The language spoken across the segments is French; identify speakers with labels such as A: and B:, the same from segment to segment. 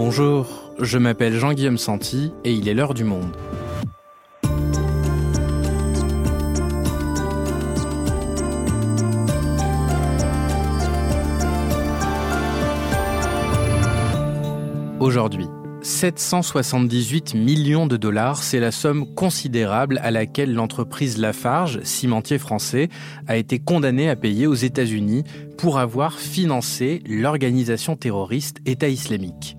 A: Bonjour, je m'appelle Jean-Guillaume Santi et il est l'heure du monde. Aujourd'hui, 778 millions de dollars, c'est la somme considérable à laquelle l'entreprise Lafarge, cimentier français, a été condamnée à payer aux États-Unis pour avoir financé l'organisation terroriste État islamique.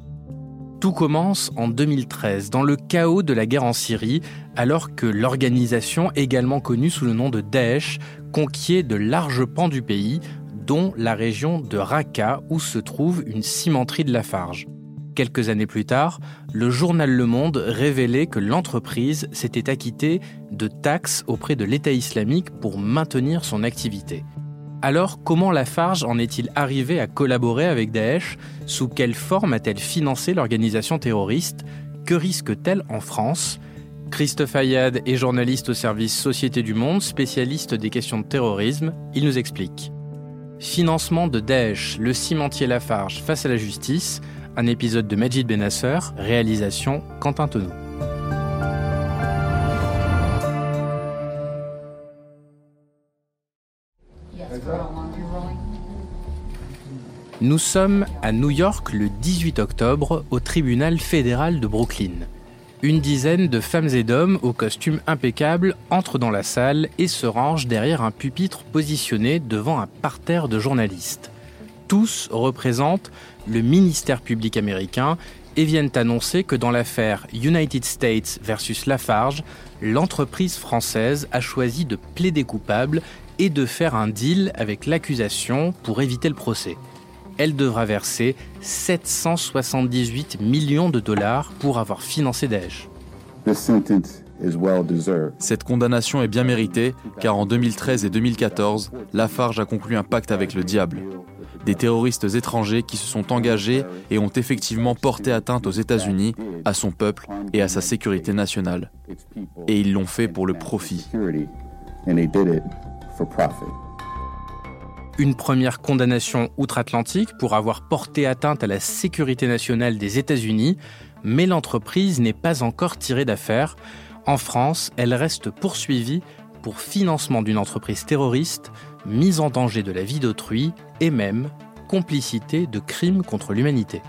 A: Tout commence en 2013, dans le chaos de la guerre en Syrie, alors que l'organisation, également connue sous le nom de Daesh, conquiert de larges pans du pays, dont la région de Raqqa où se trouve une cimenterie de Lafarge. Quelques années plus tard, le journal Le Monde révélait que l'entreprise s'était acquittée de taxes auprès de l'État islamique pour maintenir son activité. Alors, comment Lafarge en est-il arrivé à collaborer avec Daesh? Sous quelle forme a-t-elle financé l'organisation terroriste? Que risque-t-elle en France? Christophe Ayad est journaliste au service Société du Monde, spécialiste des questions de terrorisme. Il nous explique. Financement de Daesh, le cimentier Lafarge face à la justice, un épisode de Majid Benasser, réalisation Quentin Tenou. Nous sommes à New York le 18 octobre au tribunal fédéral de Brooklyn. Une dizaine de femmes et d'hommes aux costumes impeccables entrent dans la salle et se rangent derrière un pupitre positionné devant un parterre de journalistes. Tous représentent le ministère public américain et viennent annoncer que dans l'affaire United States versus Lafarge, l'entreprise française a choisi de plaider coupable et de faire un deal avec l'accusation pour éviter le procès elle devra verser 778 millions de dollars pour avoir financé Daesh.
B: Cette condamnation est bien méritée car en 2013 et 2014, Lafarge a conclu un pacte avec le diable. Des terroristes étrangers qui se sont engagés et ont effectivement porté atteinte aux États-Unis, à son peuple et à sa sécurité nationale. Et ils l'ont fait pour le profit
A: une première condamnation outre-Atlantique pour avoir porté atteinte à la sécurité nationale des États-Unis, mais l'entreprise n'est pas encore tirée d'affaire. En France, elle reste poursuivie pour financement d'une entreprise terroriste, mise en danger de la vie d'autrui et même complicité de crimes contre l'humanité.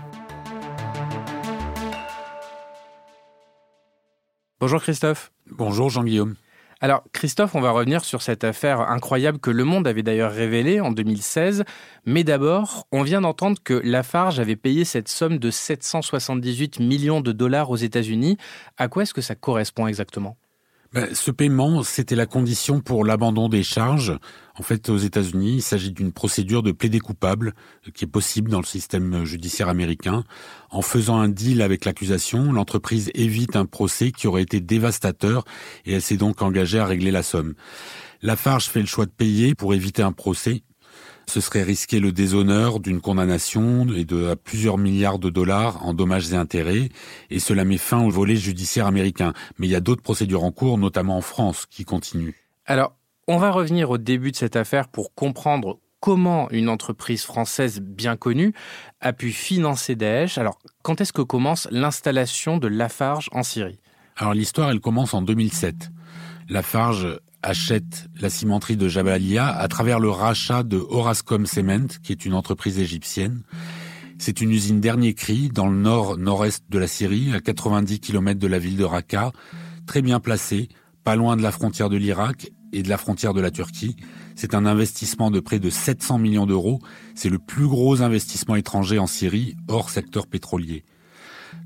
A: Bonjour Christophe.
C: Bonjour Jean-Guillaume.
A: Alors Christophe, on va revenir sur cette affaire incroyable que Le Monde avait d'ailleurs révélée en 2016. Mais d'abord, on vient d'entendre que Lafarge avait payé cette somme de 778 millions de dollars aux États-Unis. À quoi est-ce que ça correspond exactement?
C: Ce paiement, c'était la condition pour l'abandon des charges. En fait, aux États-Unis, il s'agit d'une procédure de plaider coupable euh, qui est possible dans le système judiciaire américain. En faisant un deal avec l'accusation, l'entreprise évite un procès qui aurait été dévastateur et elle s'est donc engagée à régler la somme. Lafarge fait le choix de payer pour éviter un procès ce serait risquer le déshonneur d'une condamnation et de plusieurs milliards de dollars en dommages et intérêts, et cela met fin au volet judiciaire américain. Mais il y a d'autres procédures en cours, notamment en France, qui continuent.
A: Alors, on va revenir au début de cette affaire pour comprendre comment une entreprise française bien connue a pu financer Daesh. Alors, quand est-ce que commence l'installation de Lafarge en Syrie?
C: Alors, l'histoire, elle commence en 2007. Lafarge achète la cimenterie de Jabalia à travers le rachat de Orascom Cement, qui est une entreprise égyptienne. C'est une usine dernier cri dans le nord-nord-est de la Syrie, à 90 km de la ville de Raqqa, très bien placée, pas loin de la frontière de l'Irak et de la frontière de la Turquie. C'est un investissement de près de 700 millions d'euros. C'est le plus gros investissement étranger en Syrie, hors secteur pétrolier.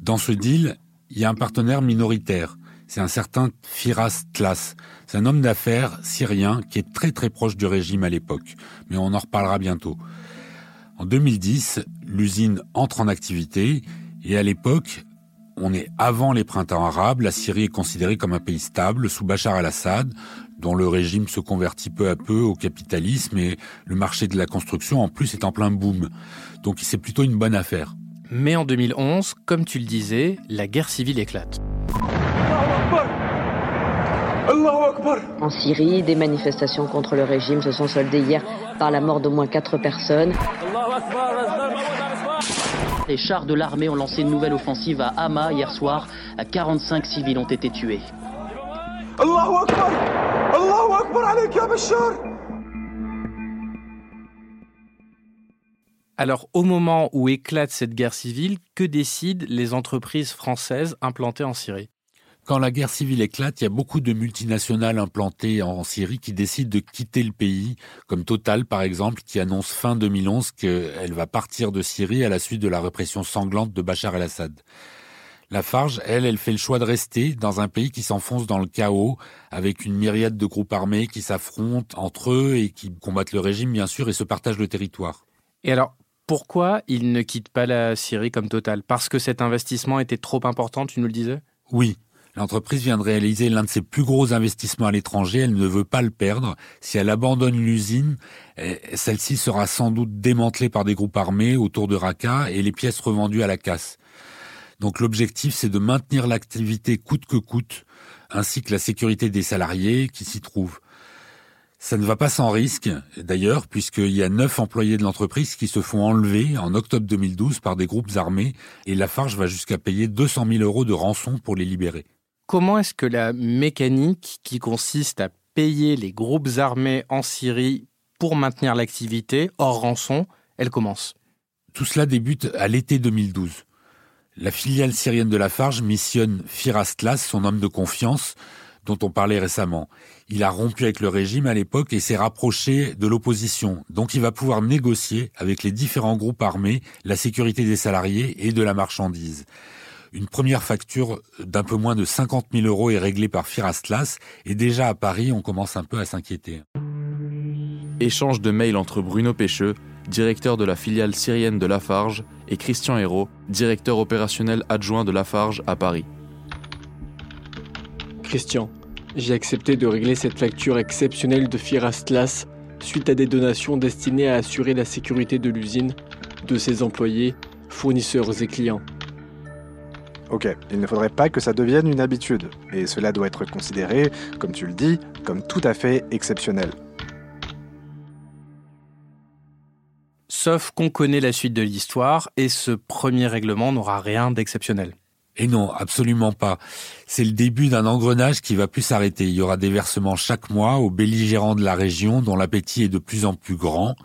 C: Dans ce deal, il y a un partenaire minoritaire, c'est un certain Firas Tlas. C'est un homme d'affaires syrien qui est très très proche du régime à l'époque, mais on en reparlera bientôt. En 2010, l'usine entre en activité et à l'époque, on est avant les printemps arabes, la Syrie est considérée comme un pays stable sous Bachar al-Assad, dont le régime se convertit peu à peu au capitalisme et le marché de la construction en plus est en plein boom. Donc c'est plutôt une bonne affaire.
A: Mais en 2011, comme tu le disais, la guerre civile éclate.
D: En Syrie, des manifestations contre le régime se sont soldées hier par la mort d'au moins quatre personnes.
E: Les chars de l'armée ont lancé une nouvelle offensive à Hama hier soir. 45 civils ont été tués.
A: Alors, au moment où éclate cette guerre civile, que décident les entreprises françaises implantées en Syrie?
C: Quand la guerre civile éclate, il y a beaucoup de multinationales implantées en Syrie qui décident de quitter le pays, comme Total par exemple, qui annonce fin 2011 qu'elle va partir de Syrie à la suite de la répression sanglante de Bachar el-Assad. Lafarge, elle, elle fait le choix de rester dans un pays qui s'enfonce dans le chaos, avec une myriade de groupes armés qui s'affrontent entre eux et qui combattent le régime, bien sûr, et se partagent le territoire.
A: Et alors, pourquoi il ne quitte pas la Syrie comme Total? Parce que cet investissement était trop important, tu nous le disais?
C: Oui. L'entreprise vient de réaliser l'un de ses plus gros investissements à l'étranger, elle ne veut pas le perdre. Si elle abandonne l'usine, eh, celle-ci sera sans doute démantelée par des groupes armés autour de Raqqa et les pièces revendues à la casse. Donc l'objectif, c'est de maintenir l'activité coûte que coûte, ainsi que la sécurité des salariés qui s'y trouvent. Ça ne va pas sans risque, d'ailleurs, puisqu'il y a neuf employés de l'entreprise qui se font enlever en octobre 2012 par des groupes armés, et Lafarge va jusqu'à payer 200 000 euros de rançon pour les libérer.
A: Comment est-ce que la mécanique qui consiste à payer les groupes armés en Syrie pour maintenir l'activité, hors rançon, elle commence?
C: Tout cela débute à l'été 2012. La filiale syrienne de Lafarge missionne Firas Tlas, son homme de confiance, dont on parlait récemment. Il a rompu avec le régime à l'époque et s'est rapproché de l'opposition. Donc il va pouvoir négocier avec les différents groupes armés la sécurité des salariés et de la marchandise. Une première facture d'un peu moins de 50 000 euros est réglée par Firastlas et déjà à Paris, on commence un peu à s'inquiéter.
B: Échange de mails entre Bruno Pêcheux, directeur de la filiale syrienne de Lafarge, et Christian Hérault, directeur opérationnel adjoint de Lafarge à Paris.
F: Christian, j'ai accepté de régler cette facture exceptionnelle de Firastlas suite à des donations destinées à assurer la sécurité de l'usine, de ses employés, fournisseurs et clients.
G: Ok, il ne faudrait pas que ça devienne une habitude, et cela doit être considéré, comme tu le dis, comme tout à fait exceptionnel.
A: Sauf qu'on connaît la suite de l'histoire, et ce premier règlement n'aura rien d'exceptionnel.
C: Et non, absolument pas. C'est le début d'un engrenage qui va plus s'arrêter. Il y aura des versements chaque mois aux belligérants de la région dont l'appétit est de plus en plus grand.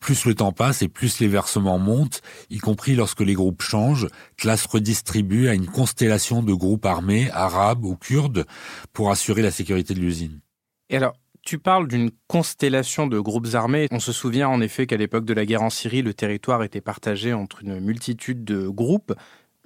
C: Plus le temps passe et plus les versements montent, y compris lorsque les groupes changent, classe redistribue à une constellation de groupes armés, arabes ou kurdes, pour assurer la sécurité de l'usine.
A: Et alors, tu parles d'une constellation de groupes armés. On se souvient en effet qu'à l'époque de la guerre en Syrie, le territoire était partagé entre une multitude de groupes.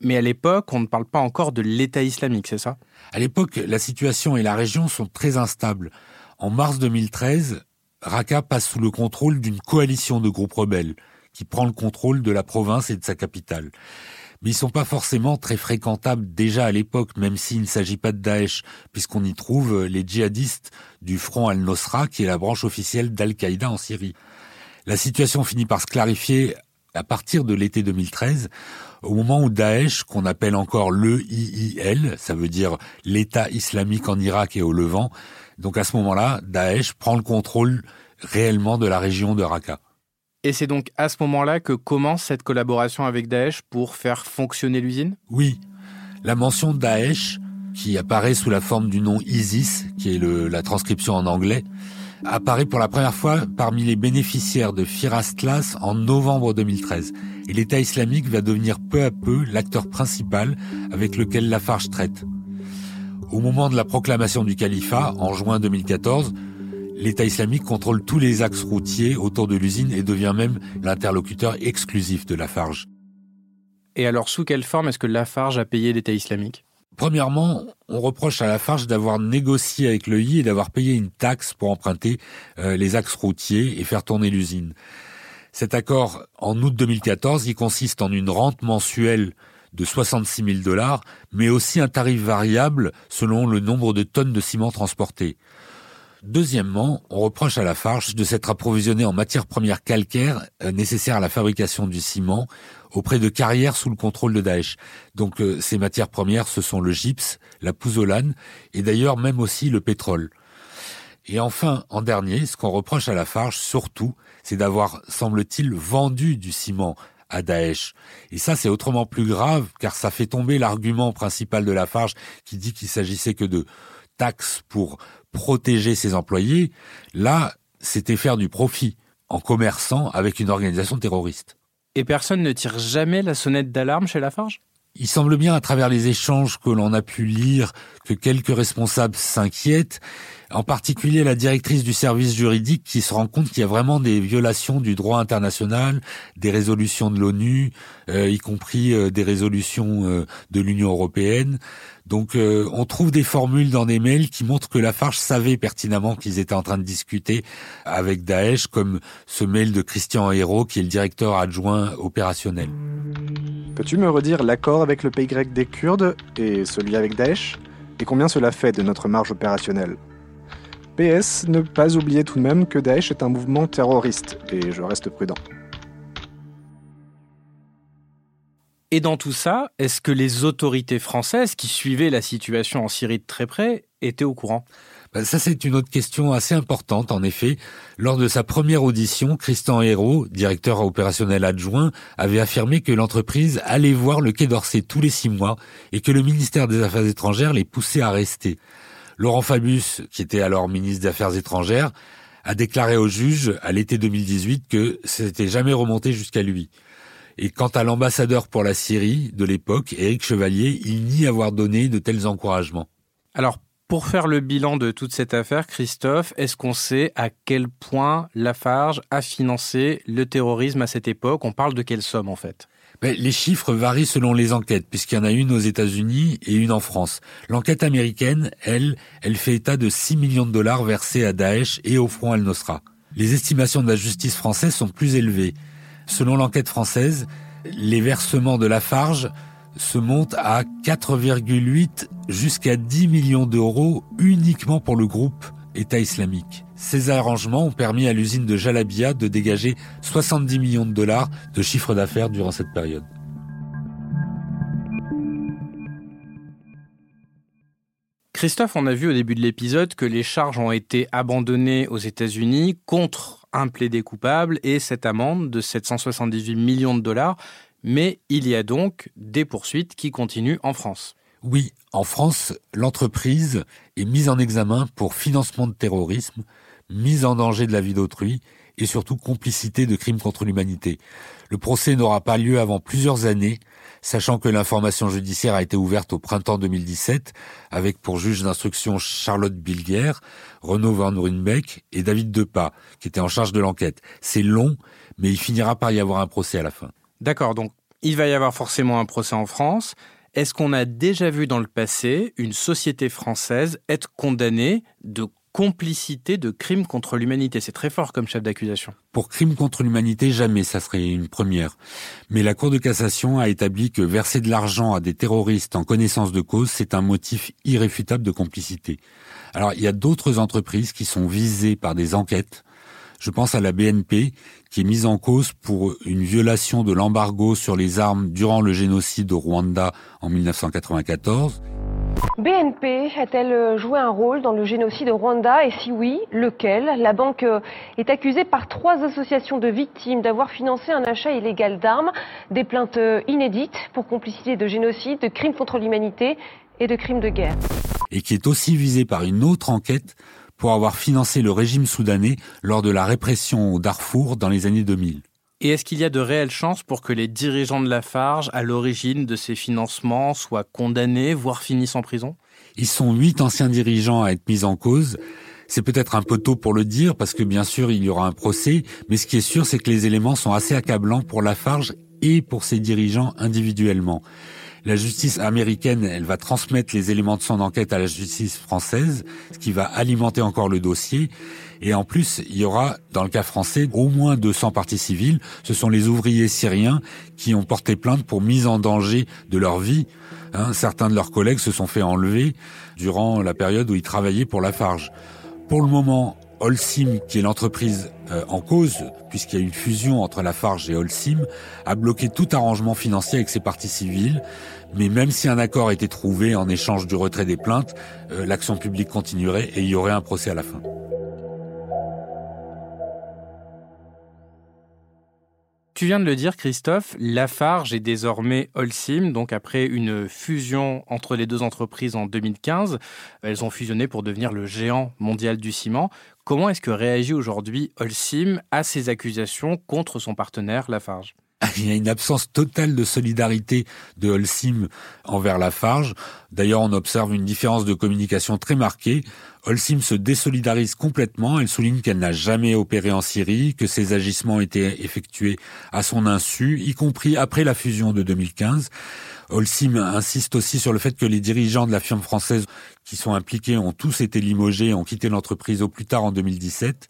A: Mais à l'époque, on ne parle pas encore de l'État islamique, c'est ça?
C: À l'époque, la situation et la région sont très instables. En mars 2013, Raqqa passe sous le contrôle d'une coalition de groupes rebelles qui prend le contrôle de la province et de sa capitale. Mais ils sont pas forcément très fréquentables déjà à l'époque, même s'il ne s'agit pas de Daesh, puisqu'on y trouve les djihadistes du Front al-Nosra, qui est la branche officielle d'Al-Qaïda en Syrie. La situation finit par se clarifier à partir de l'été 2013, au moment où Daesh, qu'on appelle encore le IIL, ça veut dire l'État islamique en Irak et au Levant, donc à ce moment-là, Daesh prend le contrôle réellement de la région de Raqqa.
A: Et c'est donc à ce moment-là que commence cette collaboration avec Daesh pour faire fonctionner l'usine?
C: Oui. La mention Daesh, qui apparaît sous la forme du nom ISIS, qui est la transcription en anglais, apparaît pour la première fois parmi les bénéficiaires de Firastlas en novembre 2013. Et l'État islamique va devenir peu à peu l'acteur principal avec lequel Lafarge traite. Au moment de la proclamation du califat, en juin 2014, l'État islamique contrôle tous les axes routiers autour de l'usine et devient même l'interlocuteur exclusif de Lafarge.
A: Et alors, sous quelle forme est-ce que Lafarge a payé l'État islamique?
C: Premièrement, on reproche à Lafarge d'avoir négocié avec l'EI et d'avoir payé une taxe pour emprunter euh, les axes routiers et faire tourner l'usine. Cet accord, en août 2014, il consiste en une rente mensuelle de 66 000 dollars, mais aussi un tarif variable selon le nombre de tonnes de ciment transportées. Deuxièmement, on reproche à Lafarge de s'être approvisionné en matières premières calcaires euh, nécessaires à la fabrication du ciment auprès de carrières sous le contrôle de Daesh. Donc euh, ces matières premières, ce sont le gypse, la pouzzolane et d'ailleurs même aussi le pétrole. Et enfin, en dernier, ce qu'on reproche à Lafarge surtout, c'est d'avoir, semble-t-il, vendu du ciment à Daesh. Et ça, c'est autrement plus grave, car ça fait tomber l'argument principal de Lafarge qui dit qu'il s'agissait que de taxes pour protéger ses employés. Là, c'était faire du profit en commerçant avec une organisation terroriste.
A: Et personne ne tire jamais la sonnette d'alarme chez Lafarge?
C: Il semble bien, à travers les échanges que l'on a pu lire, que quelques responsables s'inquiètent, en particulier la directrice du service juridique qui se rend compte qu'il y a vraiment des violations du droit international, des résolutions de l'ONU, euh, y compris euh, des résolutions euh, de l'Union européenne. Donc on trouve des formules dans des mails qui montrent que Lafarge savait pertinemment qu'ils étaient en train de discuter avec Daesh, comme ce mail de Christian Hérault, qui est le directeur adjoint opérationnel.
G: Peux-tu me redire l'accord avec le pays grec des Kurdes et celui avec Daesh? Et combien cela fait de notre marge opérationnelle? PS, ne pas oublier tout de même que Daesh est un mouvement terroriste, et je reste prudent.
A: Et dans tout ça, est-ce que les autorités françaises qui suivaient la situation en Syrie de très près étaient au courant?
C: Ben, ça, c'est une autre question assez importante, en effet. Lors de sa première audition, Christian Hérault, directeur opérationnel adjoint, avait affirmé que l'entreprise allait voir le Quai d'Orsay tous les six mois et que le ministère des Affaires étrangères les poussait à rester. Laurent Fabius, qui était alors ministre des Affaires étrangères, a déclaré au juge à l'été 2018 que c'était jamais remonté jusqu'à lui. Et quant à l'ambassadeur pour la Syrie de l'époque, Éric Chevalier, il nie avoir donné de tels encouragements.
A: Alors pour faire le bilan de toute cette affaire, Christophe, est-ce qu'on sait à quel point Lafarge a financé le terrorisme à cette époque? On parle de quelle somme en fait?
C: Les chiffres varient selon les enquêtes, puisqu'il y en a une aux États-Unis et une en France. L'enquête américaine, elle, elle fait état de 6 millions de dollars versés à Daesh et au Front al-Nosra. Les estimations de la justice française sont plus élevées. Selon l'enquête française, les versements de Lafarge se monte à 4,8 jusqu'à 10 millions d'euros uniquement pour le groupe État islamique. Ces arrangements ont permis à l'usine de Jalabia de dégager 70 millions de dollars de chiffre d'affaires durant cette période.
A: Christophe, on a vu au début de l'épisode que les charges ont été abandonnées aux États-Unis contre un plaidé coupable et cette amende de 778 millions de dollars mais il y a donc des poursuites qui continuent en France.
C: Oui, en France, l'entreprise est mise en examen pour financement de terrorisme, mise en danger de la vie d'autrui et surtout complicité de crimes contre l'humanité. Le procès n'aura pas lieu avant plusieurs années, sachant que l'information judiciaire a été ouverte au printemps 2017 avec pour juge d'instruction Charlotte Bilger, Renaud Van Ruynbeck et David Depas, qui étaient en charge de l'enquête. C'est long, mais il finira par y avoir un procès à la fin.
A: D'accord, donc il va y avoir forcément un procès en France. Est-ce qu'on a déjà vu dans le passé une société française être condamnée de complicité de crimes contre l'humanité? C'est très fort comme chef d'accusation.
C: Pour crimes contre l'humanité, jamais ça serait une première. Mais la Cour de cassation a établi que verser de l'argent à des terroristes en connaissance de cause, c'est un motif irréfutable de complicité. Alors, il y a d'autres entreprises qui sont visées par des enquêtes je pense à la BNP, qui est mise en cause pour une violation de l'embargo sur les armes durant le génocide au Rwanda en 1994.
H: BNP a-t-elle joué un rôle dans le génocide au Rwanda? Et si oui, lequel? La banque est accusée par trois associations de victimes d'avoir financé un achat illégal d'armes, des plaintes inédites pour complicité de génocide, de crimes contre l'humanité et de crimes de guerre.
C: Et qui est aussi visée par une autre enquête pour avoir financé le régime soudanais lors de la répression au Darfour dans les années 2000.
A: Et est-ce qu'il y a de réelles chances pour que les dirigeants de Lafarge, à l'origine de ces financements, soient condamnés, voire finissent en prison?
C: Ils sont huit anciens dirigeants à être mis en cause. C'est peut-être un peu tôt pour le dire, parce que bien sûr, il y aura un procès, mais ce qui est sûr, c'est que les éléments sont assez accablants pour Lafarge et pour ses dirigeants individuellement. La justice américaine, elle va transmettre les éléments de son enquête à la justice française, ce qui va alimenter encore le dossier. Et en plus, il y aura, dans le cas français, au moins 200 parties civiles. Ce sont les ouvriers syriens qui ont porté plainte pour mise en danger de leur vie. Hein, certains de leurs collègues se sont fait enlever durant la période où ils travaillaient pour Lafarge. Pour le moment, Holcim, qui est l'entreprise euh, en cause, puisqu'il y a une fusion entre Lafarge et Holcim, a bloqué tout arrangement financier avec ses parties civiles. Mais même si un accord a été trouvé en échange du retrait des plaintes, euh, l'action publique continuerait et il y aurait un procès à la fin.
A: Tu viens de le dire, Christophe, Lafarge est désormais Holcim, donc après une fusion entre les deux entreprises en 2015. Elles ont fusionné pour devenir le géant mondial du ciment. Comment est-ce que réagit aujourd'hui Holcim à ces accusations contre son partenaire Lafarge?
C: Il y a une absence totale de solidarité de Holcim envers Lafarge. D'ailleurs, on observe une différence de communication très marquée. Holcim se désolidarise complètement. Elle souligne qu'elle n'a jamais opéré en Syrie, que ses agissements étaient effectués à son insu, y compris après la fusion de 2015. Holcim insiste aussi sur le fait que les dirigeants de la firme française qui sont impliqués ont tous été limogés, ont quitté l'entreprise au plus tard en 2017.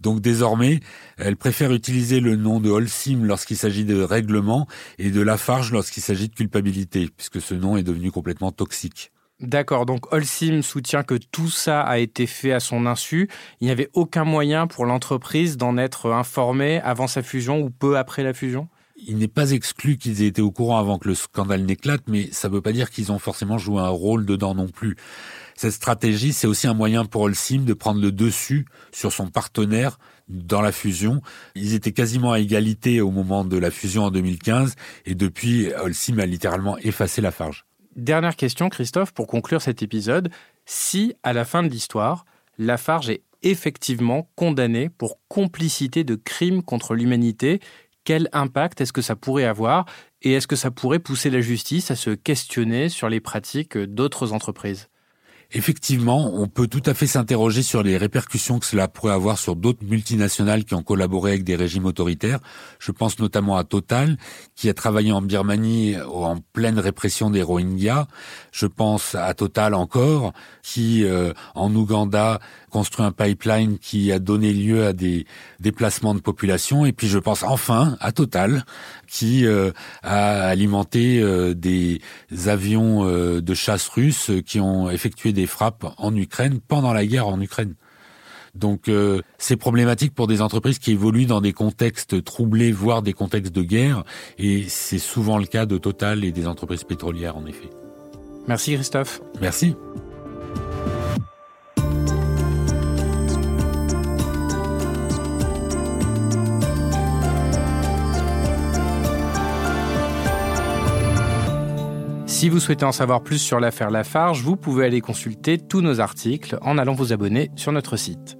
C: Donc désormais, elle préfère utiliser le nom de Holcim lorsqu'il s'agit de règlement et de Lafarge lorsqu'il s'agit de culpabilité, puisque ce nom est devenu complètement toxique.
A: D'accord, donc Holcim soutient que tout ça a été fait à son insu. Il n'y avait aucun moyen pour l'entreprise d'en être informée avant sa fusion ou peu après la fusion?
C: Il n'est pas exclu qu'ils aient été au courant avant que le scandale n'éclate, mais ça ne veut pas dire qu'ils ont forcément joué un rôle dedans non plus. Cette stratégie, c'est aussi un moyen pour Holcim de prendre le dessus sur son partenaire dans la fusion. Ils étaient quasiment à égalité au moment de la fusion en 2015, et depuis, Holcim a littéralement effacé la farge.
A: Dernière question, Christophe, pour conclure cet épisode. Si, à la fin de l'histoire, Lafarge est effectivement condamné pour complicité de crimes contre l'humanité, quel impact est-ce que ça pourrait avoir et est-ce que ça pourrait pousser la justice à se questionner sur les pratiques d'autres entreprises?
C: Effectivement, on peut tout à fait s'interroger sur les répercussions que cela pourrait avoir sur d'autres multinationales qui ont collaboré avec des régimes autoritaires. Je pense notamment à Total, qui a travaillé en Birmanie en pleine répression des Rohingyas. Je pense à Total encore, qui euh, en Ouganda construit un pipeline qui a donné lieu à des déplacements de population. Et puis je pense enfin à Total, qui euh, a alimenté euh, des avions euh, de chasse russes qui ont effectué des frappes en Ukraine pendant la guerre en Ukraine. Donc c'est problématique pour des entreprises qui évoluent dans des contextes troublés, voire des contextes de guerre, et c'est souvent le cas de Total et des entreprises pétrolières en effet.
A: Merci Christophe.
C: Merci.
A: Si vous souhaitez en savoir plus sur l'affaire Lafarge, vous pouvez aller consulter tous nos articles en allant vous abonner sur notre site.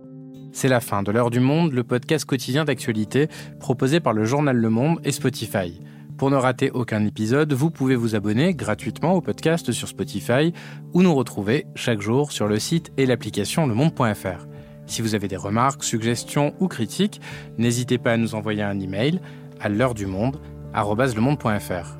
A: C'est la fin de l'heure du monde, le podcast quotidien d'actualité proposé par le journal Le Monde et Spotify. Pour ne rater aucun épisode, vous pouvez vous abonner gratuitement au podcast sur Spotify ou nous retrouver chaque jour sur le site et l'application lemonde.fr. Si vous avez des remarques, suggestions ou critiques, n'hésitez pas à nous envoyer un email à l'heure du monde @lemonde.fr.